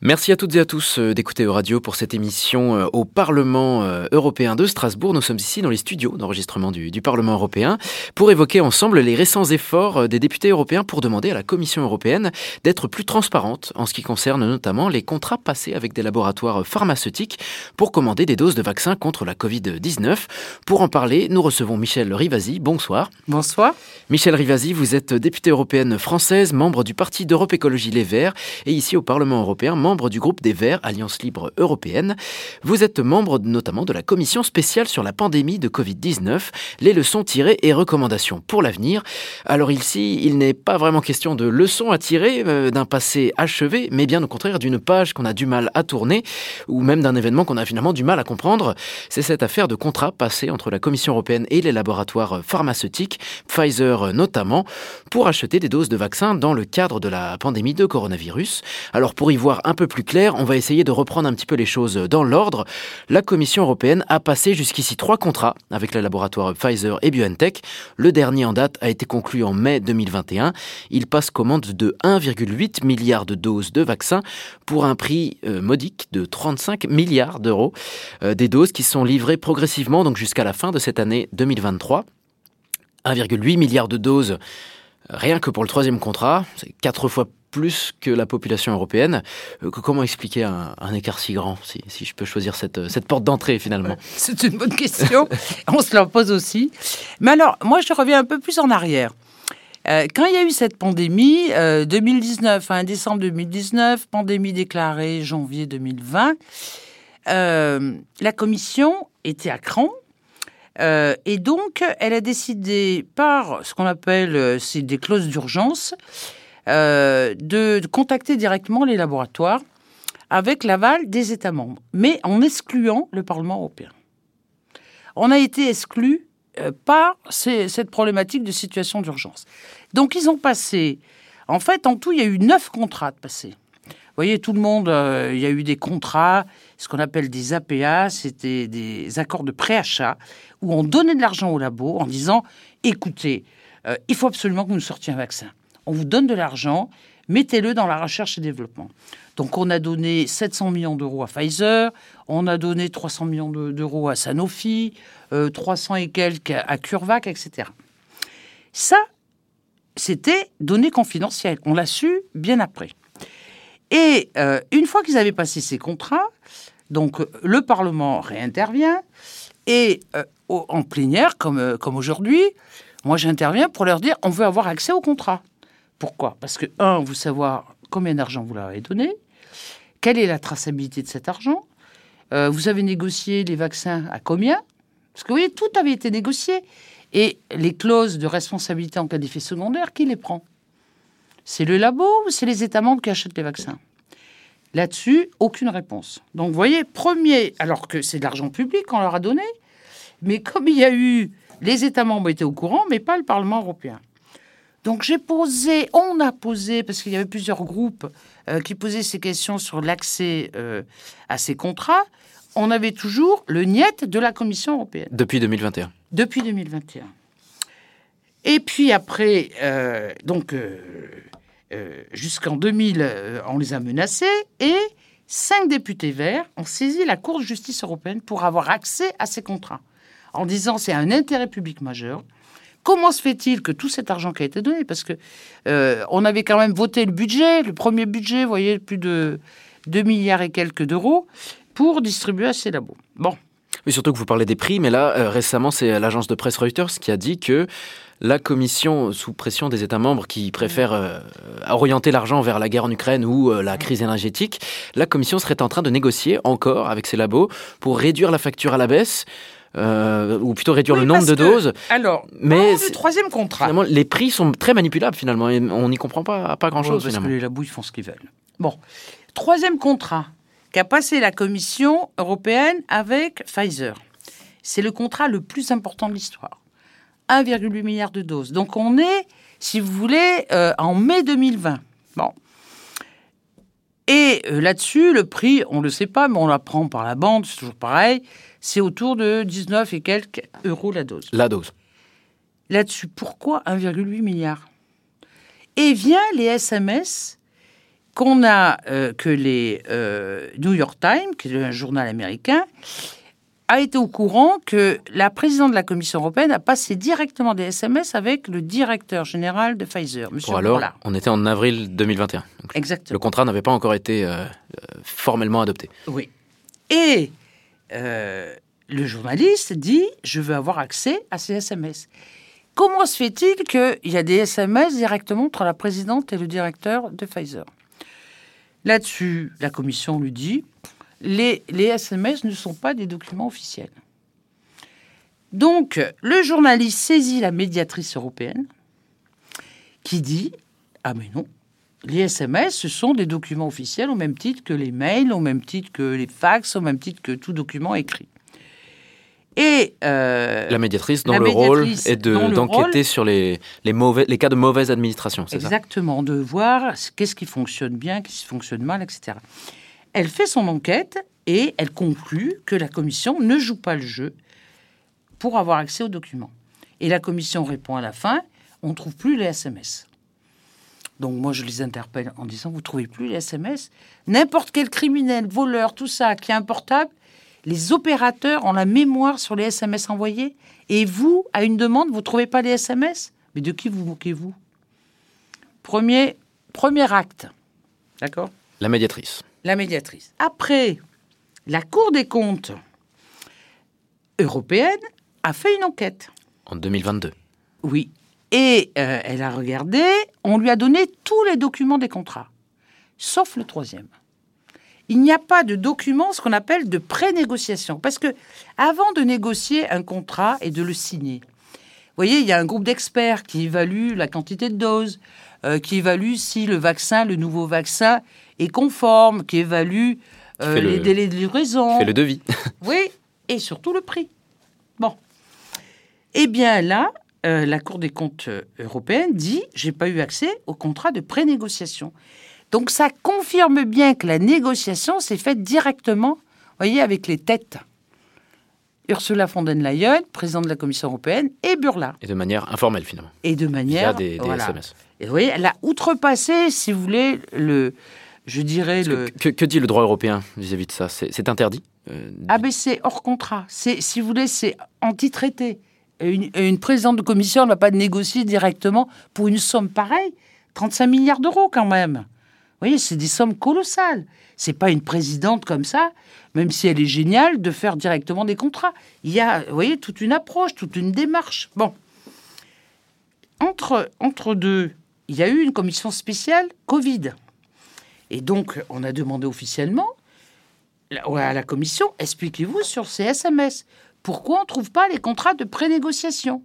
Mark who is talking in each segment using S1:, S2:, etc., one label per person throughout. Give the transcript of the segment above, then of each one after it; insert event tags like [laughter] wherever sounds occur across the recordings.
S1: Merci à toutes et à tous euh, d'écouter Radio pour cette émission euh, au Parlement euh, européen de Strasbourg. Nous sommes ici dans les studios d'enregistrement du, Parlement européen pour évoquer ensemble les récents efforts des députés européens pour demander à la Commission européenne d'être plus transparente en ce qui concerne notamment les contrats passés avec des laboratoires pharmaceutiques pour commander des doses de vaccins contre la Covid-19. Pour en parler, nous recevons Michel Rivasi. Bonsoir.
S2: Bonsoir.
S1: Michel Rivasi, vous êtes députée européenne française, membre du Parti d'Europe Écologie Les Verts et ici au Parlement européen, membre du groupe des Verts, Alliance Libre Européenne. Vous êtes membre notamment de la commission spéciale sur la pandémie de Covid-19, les leçons tirées et recommandations pour l'avenir. Alors ici, il n'est pas vraiment question de leçons à tirer euh, d'un passé achevé, mais bien au contraire d'une page qu'on a du mal à tourner, ou même d'un événement qu'on a finalement du mal à comprendre. C'est cette affaire de contrat passé entre la Commission européenne et les laboratoires pharmaceutiques, Pfizer notamment, pour acheter des doses de vaccins dans le cadre de la pandémie de coronavirus. Alors pour y voir un peu plus clair, on va essayer de reprendre un petit peu les choses dans l'ordre. La Commission européenne a passé jusqu'ici trois contrats avec les laboratoires Pfizer et BioNTech. Le dernier en date a été conclu en mai 2021. Il passe commande de 1,8 milliard de doses de vaccins pour un prix euh, modique de 35 milliards d'euros. Euh, des doses qui sont livrées progressivement donc jusqu'à la fin de cette année 2023. 1,8 milliard de doses rien que pour le troisième contrat, c'est quatre fois plus que la population européenne. Euh, comment expliquer un, écart si grand, si, je peux choisir cette, cette porte d'entrée finalement? [laughs]
S2: C'est une bonne question. [laughs] On se la pose aussi. Mais alors, moi, je reviens un peu plus en arrière. Euh, quand il y a eu cette pandémie, 2019, euh, hein, décembre 2019, pandémie déclarée janvier 2020, la commission était à cran. et donc, elle a décidé par ce qu'on appelle c'est des clauses d'urgence euh, de, contacter directement les laboratoires avec l'aval des États membres, mais en excluant le Parlement européen. On a été exclu euh, par cette problématique de situation d'urgence. Donc ils ont passé, en fait, en tout, il y a eu neuf contrats de passés. Vous voyez, tout le monde, euh, il y a eu des contrats, ce qu'on appelle des APA, c'était des accords de préachat, où on donnait de l'argent au labo en disant, écoutez, il faut absolument que nous sortions un vaccin on vous donne de l'argent, mettez-le dans la recherche et développement. Donc on a donné 700 millions d'euros à Pfizer, on a donné 300 millions d'euros à Sanofi, 300 euh, et quelques à CureVac, etc. Ça, c'était donné confidentiel. On l'a su bien après. Et euh, une fois qu'ils avaient passé ces contrats, donc le Parlement réintervient et euh, en plénière, comme, comme aujourd'hui, moi j'interviens pour leur dire on veut avoir accès au contrat. Pourquoi? Parce que, un, vous savoir combien d'argent vous leur avez donné, quelle est la traçabilité de cet argent, euh, vous avez négocié les vaccins à combien? Parce que vous voyez, tout avait été négocié. Et les clauses de responsabilité en cas d'effet secondaire, qui les prend? C'est le labo ou c'est les États membres qui achètent les vaccins? Là-dessus, aucune réponse. Donc, vous voyez, premier, alors que c'est de l'argent public qu'on leur a donné, mais comme il y a eu, les États membres étaient au courant, mais pas le Parlement européen. Donc j'ai posé, on a posé, parce qu'il y avait plusieurs groupes euh, qui posaient ces questions sur l'accès euh, à ces contrats, on avait toujours le niet de la Commission européenne.
S1: Depuis 2021.
S2: Depuis 2021. Et puis après, euh, donc jusqu'en 2000, on les a menacés et cinq députés verts ont saisi la Cour de justice européenne pour avoir accès à ces contrats, en disant c'est un intérêt public majeur. Comment se fait-il que tout cet argent qui a été donné, parce que euh, on avait quand même voté le budget, le premier budget, vous voyez, plus de 2 milliards et quelques d'euros pour distribuer à ces labos. Bon.
S1: Mais surtout que vous parlez des prix, mais là, euh, récemment, c'est l'agence de presse Reuters qui a dit que la Commission, sous pression des États membres qui préfèrent euh, orienter l'argent vers la guerre en Ukraine ou la crise énergétique, la Commission serait en train de négocier encore avec ces labos pour réduire la facture à la baisse. Euh, ou plutôt réduire le nombre de doses.
S2: Alors, mais le troisième contrat.
S1: les prix sont très manipulables finalement et on n'y comprend pas, pas grand-chose.
S2: parce que les labos, ils font ce qu'ils veulent. Bon, troisième contrat qu'a passé la Commission européenne avec Pfizer. C'est le contrat le plus important de l'histoire. 1,8 milliard de doses. Donc on est, si vous voulez, euh, en mai 2020. Bon. Et euh, là-dessus, le prix, on ne le sait pas, mais on l'apprend par la bande, c'est toujours pareil c'est autour de 19 et quelques euros la dose.
S1: La dose.
S2: Là-dessus, pourquoi 1,8 milliard Et vient les SMS qu'on a, euh, que les euh, New York Times, qui est un journal américain, a été au courant que la présidente de la Commission européenne a passé directement des SMS avec le directeur général de Pfizer, Monsieur
S1: Bon, alors,
S2: Bourla.
S1: on était en avril 2021. Donc,
S2: Exactement.
S1: le contrat n'avait pas encore été euh, formellement adopté.
S2: Oui. Et euh, le journaliste dit Je veux avoir accès à ces SMS. Comment se fait-il qu'il y a des SMS directement entre la présidente et le directeur de Pfizer? Là-dessus, la commission lui dit les, les SMS ne sont pas des documents officiels. Donc, le journaliste saisit la médiatrice européenne qui dit Ah, mais non, les SMS, ce sont des documents officiels au même titre que les mails, au même titre que les fax, au même titre que tout document écrit. Et euh,
S1: La médiatrice, dont
S2: la
S1: le rôle est d'enquêter sur les, les, mauvais, les cas de mauvaise administration, c'est ça?
S2: Exactement, de voir qu'est-ce qui fonctionne bien, qu'est-ce qui fonctionne mal, etc. Elle fait son enquête et elle conclut que la commission ne joue pas le jeu pour avoir accès aux documents. Et la commission répond à la fin on ne trouve plus les SMS. Donc moi, je les interpelle en disant, vous trouvez plus les SMS N'importe quel criminel, voleur, tout ça, qui a un portable, les opérateurs ont la mémoire sur les SMS envoyés? Et vous, à une demande, vous trouvez pas les SMS Mais de qui vous moquez-vous? Premier, premier acte. D'accord?
S1: La médiatrice.
S2: la médiatrice. Après, la Cour des comptes européenne a fait une enquête.
S1: En 2022.
S2: Oui. Et euh, elle a regardé, on lui a donné tous les documents des contrats, sauf le troisième. Il n'y a pas de document, ce qu'on appelle de pré-négociation. Parce que avant de négocier un contrat et de le signer, vous voyez, il y a un groupe d'experts qui évalue la quantité de doses, euh, qui évalue si le vaccin, le nouveau vaccin, est conforme, qui évalue euh,
S1: le-
S2: les délais de livraison.
S1: Fait le devis.
S2: Oui, et surtout le prix. Bon. Eh bien là, euh, la Cour des comptes euh, européenne dit j'ai pas eu accès au contrat de pré-négociation. Donc ça confirme bien que la négociation s'est faite directement, vous voyez, avec les têtes. Ursula von der Leyen, présidente de la Commission européenne, et Burla.
S1: Et de manière informelle, finalement.
S2: Et de manière.
S1: Via des, des
S2: voilà.
S1: SMS.
S2: Et vous voyez, elle a outrepassé, si vous voulez, le. Je dirais
S1: Parce
S2: le.
S1: Que, que- que dit le droit européen vis-à-vis de ça? C'est interdit Euh,
S2: Ah ben c'est hors contrat. C'est, si vous voulez, c'est anti-traité. Une, présidente de commission ne va pas négocier directement pour une somme pareille. 35 milliards d'euros quand même. Vous voyez, c'est des sommes colossales. C'est pas une présidente comme ça, même si elle est géniale, de faire directement des contrats. Il y a, vous voyez, toute une approche, toute une démarche. Bon. Entre, entre deux, il y a eu une commission spéciale Covid. Et donc, on a demandé officiellement à la commission, expliquez-vous sur ces SMS. Pourquoi on ne trouve pas les contrats de pré-négociation?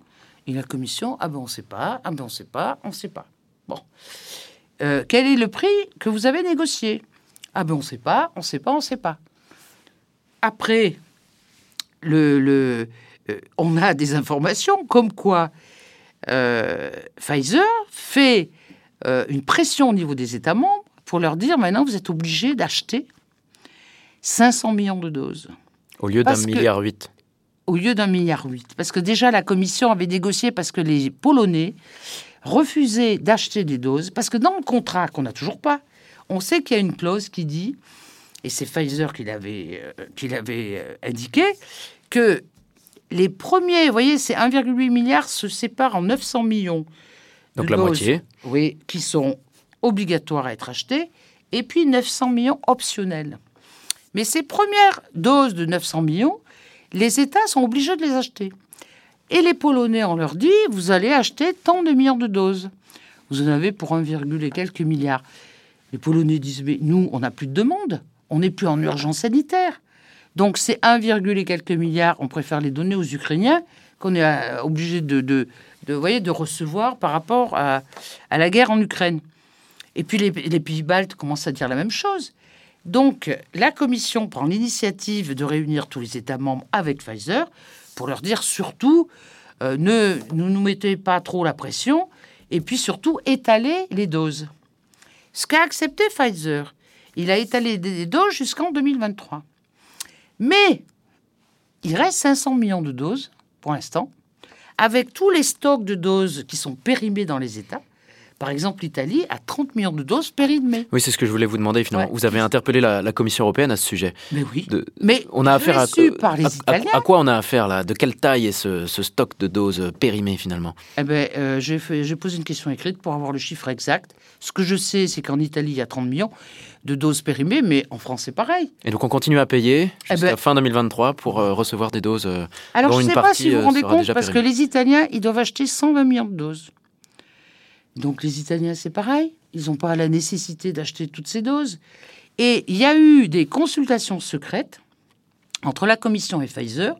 S2: Et la commission, ah ben on ne sait pas, ah ben on ne sait pas, on ne sait pas. Bon. Euh, quel est le prix que vous avez négocié? Ah ben on ne sait pas, on ne sait pas, on ne sait pas. Après, le, le, euh, on a des informations comme quoi euh, Pfizer fait une pression au niveau des États membres pour leur dire maintenant vous êtes obligés d'acheter 500 millions de doses
S1: Au lieu d'un milliard huit.
S2: Au lieu d'un milliard huit. Parce que déjà, la Commission avait négocié parce que les Polonais refusaient d'acheter des doses. Parce que dans le contrat, qu'on n'a toujours pas, on sait qu'il y a une clause qui dit, et c'est Pfizer qui l'avait euh, qui l'avait, euh, indiqué, que les premiers, vous voyez, c'est 1,8 milliard se séparent en 900 millions.
S1: Donc la
S2: doses,
S1: moitié.
S2: Oui, qui sont obligatoires à être achetées, et puis 900 millions optionnels. Mais ces premières doses de 900 millions, les États sont obligés de les acheter. Et les Polonais, on leur dit, vous allez acheter tant de millions de doses. Vous en avez pour 1, et quelques milliards. Les Polonais disent, mais nous, on n'a plus de demande. On n'est plus en urgence sanitaire. Donc c'est 1, et quelques milliards, on préfère les donner aux Ukrainiens qu'on est euh, obligé de, de, voyez, de recevoir par rapport à, la guerre en Ukraine. Et puis les pays baltes commencent à dire la même chose. Donc la Commission prend l'initiative de réunir tous les États membres avec Pfizer pour leur dire surtout euh, ne ne nous mettez pas trop la pression et puis surtout étaler les doses. Ce qu'a accepté Pfizer, il a étalé des doses jusqu'en 2023. Mais il reste 500 millions de doses pour l'instant, avec tous les stocks de doses qui sont périmés dans les États. Par exemple, l'Italie a 30 millions de doses périmées.
S1: Oui, c'est ce que je voulais vous demander finalement.
S2: Ouais.
S1: Vous avez interpellé la, la Commission européenne à ce sujet.
S2: Mais oui.
S1: De-
S2: Mais
S1: on a affaire à,
S2: par les
S1: à- à-
S2: Italiens.
S1: à quoi on a affaire là? De quelle taille est ce, ce stock de doses périmées finalement?
S2: Eh ben, euh, j'ai posé une question écrite pour avoir le chiffre exact. Ce que je sais, c'est qu'en Italie, il y a 30 millions de doses périmées, mais en France, c'est pareil.
S1: Et donc on continue à payer
S2: Eh
S1: jusqu'à
S2: ben-
S1: fin 2023 pour euh, recevoir des doses. euh,
S2: Alors,
S1: dont
S2: je ne sais pas si vous
S1: euh,
S2: vous rendez compte, parce que les Italiens, ils doivent acheter 120 millions de doses. Donc, les Italiens, c'est pareil. Ils n'ont pas la nécessité d'acheter toutes ces doses. Et il y a eu des consultations secrètes entre la Commission et Pfizer.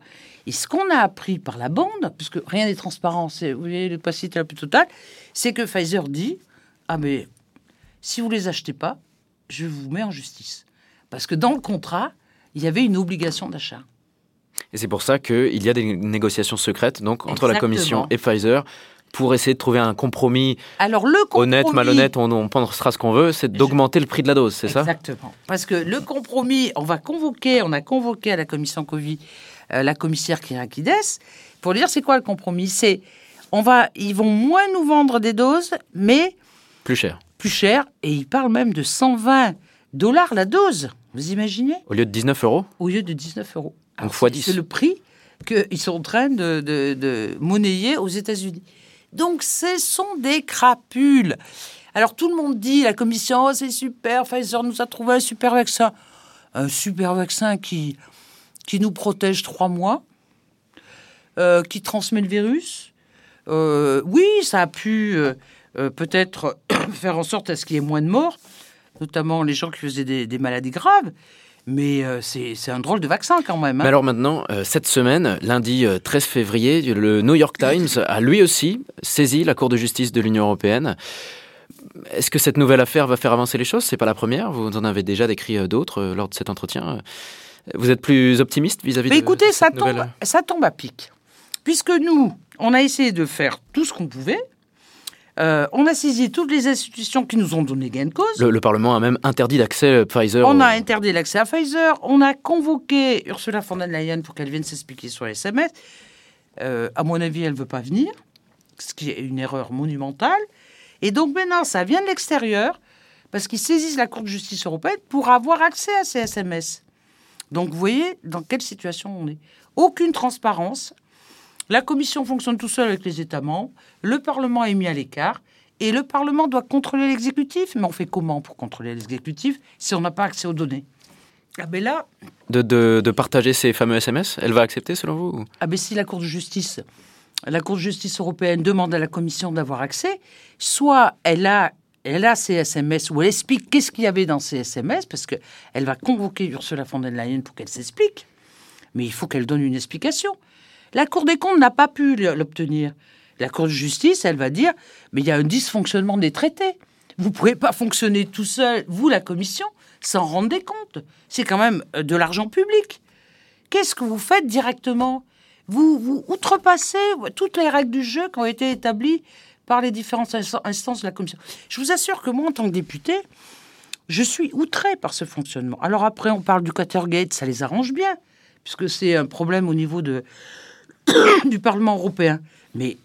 S2: Et ce qu'on a appris par la bande, puisque rien n'est transparent, c'est, vous voyez, la plus totale, c'est que Pfizer dit Ah, mais si vous les achetez pas, je vous mets en justice. Parce que dans le contrat, il y avait une obligation d'achat.
S1: Et c'est pour ça qu'il y a des négociations secrètes donc entre la. Commission et Pfizer pour essayer de trouver un compromis
S2: Alors, le compromis...
S1: honnête, malhonnête, on, on pensera ce qu'on veut, c'est d'augmenter le prix de la dose, c'est ça?
S2: Exactement. Parce que le compromis, on va convoquer, on a convoqué à la commission Covid euh, la commissaire Kyriakides pour dire c'est quoi le compromis? C'est on va, ils vont moins nous vendre des doses, mais
S1: Plus cher.
S2: plus cher. Et ils parlent même de 120 dollars la dose. Vous imaginez?
S1: Au lieu de 19 euros?
S2: Au lieu de 19 euros.
S1: Donc fois
S2: c'est-
S1: 10.
S2: C'est le prix qu'ils sont en train de, de- de monnayer aux États-Unis. Donc, ce sont des crapules. Alors, tout le monde dit, la commission, oh, c'est super, Pfizer nous a trouvé un super vaccin. Un super vaccin qui, qui nous protège trois mois, euh, qui transmet le virus. Euh, oui, ça a pu euh, peut-être [coughs] faire en sorte à ce qu'il y ait moins de morts, notamment les gens qui faisaient des maladies graves. Mais euh, c'est un drôle de vaccin quand même. hein.
S1: Mais alors maintenant, euh, cette semaine, lundi euh, 13 février, le New York Times a lui aussi saisi la Cour de justice de l'Union européenne. Est-ce que cette nouvelle affaire va faire avancer les choses? C'est pas la première. Vous en avez déjà décrit euh, d'autres euh, lors de cet entretien. Vous êtes plus optimiste vis-à-vis de
S2: écoutez,
S1: de
S2: ça
S1: cette nouvelle-
S2: tombe, ça tombe à pic. Puisque nous, on a essayé de faire tout ce qu'on pouvait. Euh, on a saisi toutes les institutions qui nous ont donné gain de cause.
S1: Le, le Parlement a même interdit l'accès à Pfizer.
S2: On
S1: au-
S2: a interdit l'accès à Pfizer. On a convoqué Ursula von der Leyen pour qu'elle vienne s'expliquer sur les SMS. Euh, à mon avis, elle ne veut pas venir, ce qui est une erreur monumentale. Et donc maintenant, ça vient de l'extérieur, parce qu'ils saisissent la Cour de justice européenne pour avoir accès à ces SMS. Donc vous voyez dans quelle situation on est. Aucune transparence. La Commission fonctionne tout seul avec les États membres. Le Parlement est mis à l'écart. Et le Parlement doit contrôler l'exécutif. Mais on fait comment pour contrôler l'exécutif si on n'a pas accès aux données? Ah ben là,
S1: de, de- de partager ces fameux SMS. Elle va accepter selon vous ou-
S2: ah ben si la Cour de justice, la Cour de justice européenne demande à la Commission d'avoir accès, soit elle a, elle a ces SMS ou elle explique qu'est-ce qu'il y avait dans ces SMS, parce que elle va convoquer Ursula von der Leyen pour qu'elle s'explique. Mais il faut qu'elle donne une explication. La Cour des comptes n'a pas pu l'obtenir. La Cour de justice, elle va dire, mais il y a un dysfonctionnement des traités. Vous ne pouvez pas fonctionner tout seul, vous, la Commission, sans rendre des comptes. C'est quand même euh, de l'argent public. Qu'est-ce que vous faites directement? Vous, vous outrepassez toutes les règles du jeu qui ont été établies par les différentes inst- instances de la Commission. Je vous assure que moi, en tant que député, je suis outré par ce fonctionnement. Alors après, on parle du Qatargate, ça les arrange bien, puisque c'est un problème au niveau de, [coughs] du Parlement européen. Mais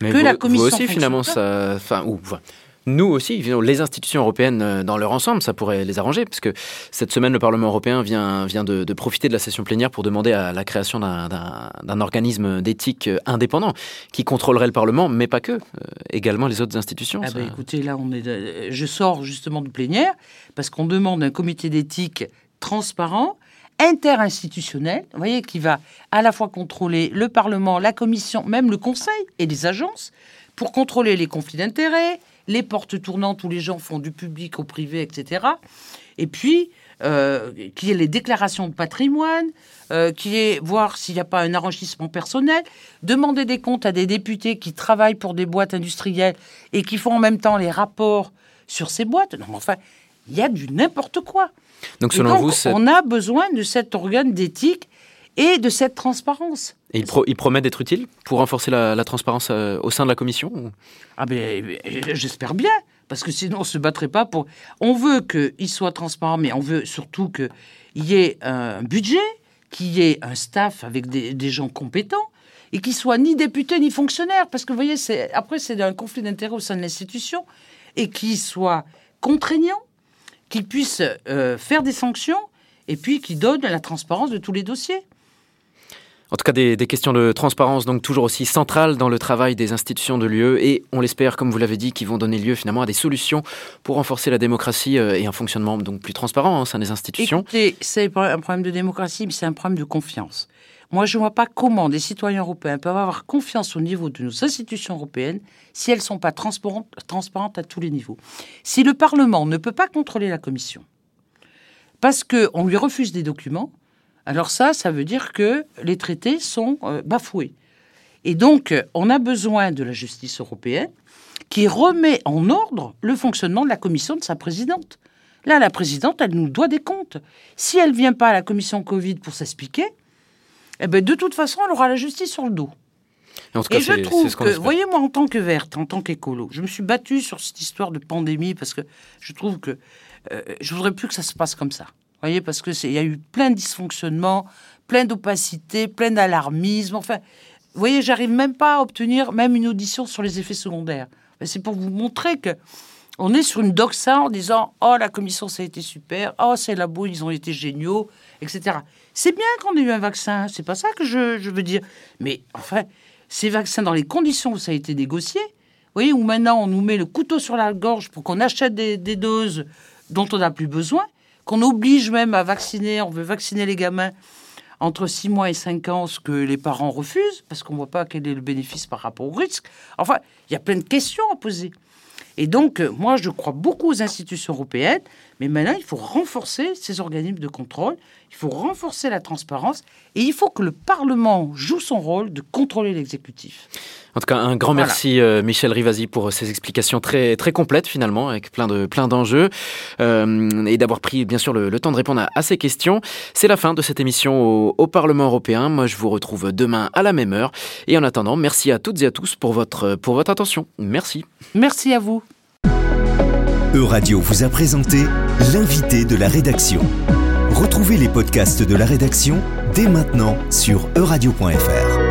S1: Mais
S2: que
S1: vous,
S2: la
S1: vous
S2: Commission
S1: aussi,
S2: fonctionne
S1: finalement, ça. Enfin, ou, enfin, nous aussi, les institutions européennes euh, dans leur ensemble, ça pourrait les arranger, parce que cette semaine, le Parlement européen vient, vient de, de profiter de la session plénière pour demander à la création d'un- organisme d'éthique euh, indépendant qui contrôlerait le Parlement, mais pas que, euh, également les autres institutions.
S2: Ah
S1: ça-
S2: ben, écoutez, là, on est, je sors justement de plénière parce qu'on demande un comité d'éthique transparent, interinstitutionnel, vous voyez, qui va à la fois contrôler le Parlement, la Commission, même le Conseil et les agences, pour contrôler les conflits d'intérêts, les portes tournantes où les gens font du public au privé, etc. Et puis, euh, qui est les déclarations de patrimoine, euh, qui est voir s'il n'y a pas un enrichissement personnel, demander des comptes à des députés qui travaillent pour des boîtes industrielles et qui font en même temps les rapports sur ces boîtes. Non, enfin, il y a du n'importe quoi.
S1: Donc, selon
S2: donc,
S1: vous,
S2: on a besoin de cet organe d'éthique et de cette transparence.
S1: et il, pro- il promet d'être utile pour renforcer la, la transparence euh, au sein de la Commission ou-
S2: Ah ben, euh, j'espère bien, parce que sinon on se battrait pas pour. On veut qu'il soit transparent, mais on veut surtout qu'il y ait un budget, qu'il y ait un staff avec des, des gens compétents, et qui soit ni député ni fonctionnaire, parce que vous voyez, après c'est un conflit d'intérêts au sein de l'institution, et qui soit contraignant, qui puisse euh, faire des sanctions, et puis qui donne la transparence de tous les dossiers.
S1: En tout cas, des, questions de transparence, donc toujours aussi centrales dans le travail des institutions de l'UE, et on l'espère, comme vous l'avez dit, qui vont donner lieu finalement à des solutions pour renforcer la démocratie euh, et un fonctionnement donc plus transparent au sein des institutions.
S2: Écoutez, c'est un problème de démocratie, mais c'est un problème de confiance. Moi, je ne vois pas comment des citoyens européens peuvent avoir confiance au niveau de nos institutions européennes si elles ne sont pas transparentes, à tous les niveaux. Si le Parlement ne peut pas contrôler la Commission parce qu'on lui refuse des documents, alors ça, ça veut dire que les traités sont euh, bafoués. Et donc, on a besoin de la justice européenne qui remet en ordre le fonctionnement de la commission de sa présidente. Là, la présidente, elle nous doit des comptes. Si elle ne vient pas à la commission Covid pour s'expliquer, eh ben, de toute façon, elle aura la justice sur le dos. Et, je trouve que, voyez, moi, en tant que verte, en tant qu'écolo, je me suis battue sur cette histoire de pandémie parce que je trouve que euh, je voudrais plus que ça se passe comme ça voyez, parce que il y a eu plein de dysfonctionnements, plein d'opacité, plein d'alarmisme. Enfin, vous voyez, j'arrive même pas à obtenir même une audition sur les effets secondaires. C'est pour vous montrer que on est sur une doxa en disant oh la commission ça a été super, oh ces labos ils ont été géniaux, etc. C'est bien qu'on ait eu un vaccin, c'est pas ça que je, veux dire. Mais enfin, ces vaccins dans les conditions où ça a été négocié, vous voyez, où maintenant on nous met le couteau sur la gorge pour qu'on achète des, des doses dont on n'a plus besoin, qu'on oblige même à vacciner, on veut vacciner les gamins entre 6 mois et 5 ans, ce que les parents refusent, parce qu'on ne voit pas quel est le bénéfice par rapport au risque. Enfin, il y a plein de questions à poser. Et donc, euh, moi, je crois beaucoup aux institutions européennes, mais maintenant, il faut renforcer ces organismes de contrôle, il faut renforcer la transparence, et il faut que le Parlement joue son rôle de contrôler l'exécutif.
S1: En tout cas, un grand merci euh, Michel Rivasi pour ces explications très très complètes finalement, avec plein de plein d'enjeux euh, et d'avoir pris bien sûr le, temps de répondre à, ces questions. C'est la fin de cette émission au, Parlement européen. Moi, je vous retrouve demain à la même heure. Et en attendant, merci à toutes et à tous pour votre pour votre attention. Merci.
S2: Merci à vous.
S3: Euradio vous a présenté l'invité de la rédaction. Retrouvez les podcasts de la rédaction dès maintenant sur euradio.fr.